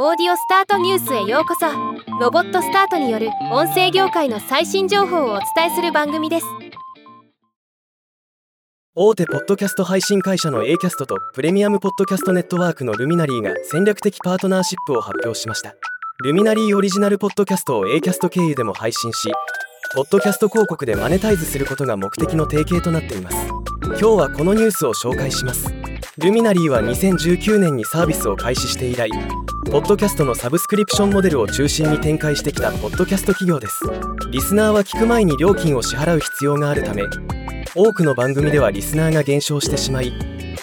オーディオスタートニュースへようこそ。ロボットスタートによる音声業界の最新情報をお伝えする番組です。大手ポッドキャスト配信会社の A キャストとプレミアムポッドキャストネットワークのルミナリーが戦略的パートナーシップを発表しました。ルミナリーオリジナルポッドキャストを A キャスト経由でも配信しポッドキャスト広告でマネタイズすることが目的の提携となっています。今日はこのニュースを紹介します。ルミナリーは2019年にサービスを開始して以来ポッドキャストのサブスクリプションモデルを中心に展開してきたポッドキャスト企業です。リスナーは聞く前に料金を支払う必要があるため多くの番組ではリスナーが減少してしまい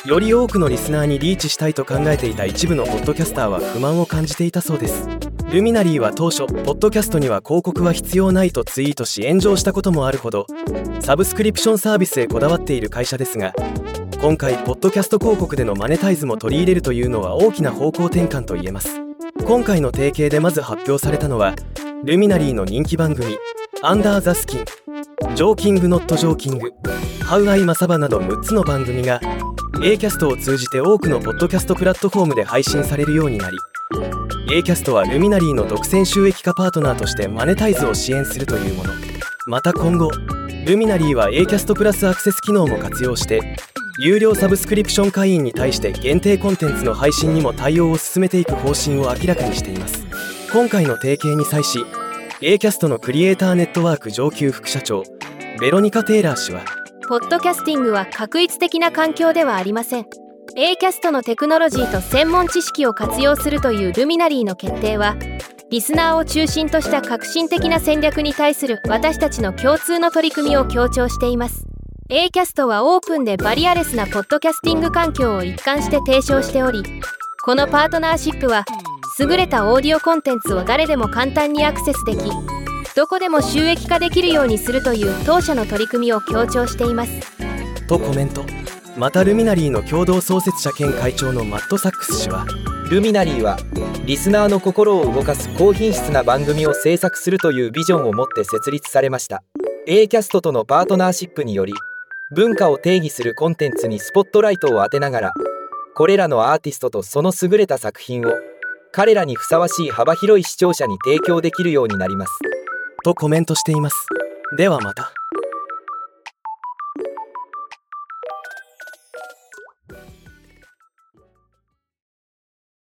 より多くのリスナーにリーチしたいと考えていた一部のポッドキャスターは不満を感じていたそうです。ルミナリーは当初ポッドキャストには広告は必要ないとツイートし炎上したこともあるほどサブスクリプションサービスへこだわっている会社ですが今回ポッドキャスト広告でのマネタイズも取り入れるというのは大きな方向転換と言えます。今回の提携でまず発表されたのは Luminaryの人気番組「Under the Skin」「Joking Not Joking」「How I, Masaba」など6つの番組が A キャストを通じて多くのポッドキャストプラットフォームで配信されるようになり A キャストはルミナリーの独占収益化パートナーとしてマネタイズを支援するというもの。また今後ルミナリーは A キャストプラスアクセス機能も活用して有料サブスクリプション会員に対して限定コンテンツの配信にも対応を進めていく方針を明らかにしています。今回の提携に際し A キャストのクリエイターネットワーク上級副社長ベロニカ・テイラー氏はポッドキャスティングは画一的な環境ではありません。A キャストのテクノロジーと専門知識を活用するという Luminaryの決定はリスナーを中心とした革新的な戦略に対する私たちの共通の取り組みを強調しています。A キャストはオープンでバリアレスなポッドキャスティング環境を一貫して提唱しておりこのパートナーシップは優れたオーディオコンテンツを誰でも簡単にアクセスできどこでも収益化できるようにするという当社の取り組みを強調しています。とコメント。またルミナリーの共同創設者兼会長のマット・サックス氏はルミナリーはリスナーの心を動かす高品質な番組を制作するというビジョンを持って設立されました。A キャストとのパートナーシップにより文化を定義するコンテンツにスポットライトを当てながらこれらのアーティストとその優れた作品を彼らにふさわしい幅広い視聴者に提供できるようになります。とコメントしています。ではまた。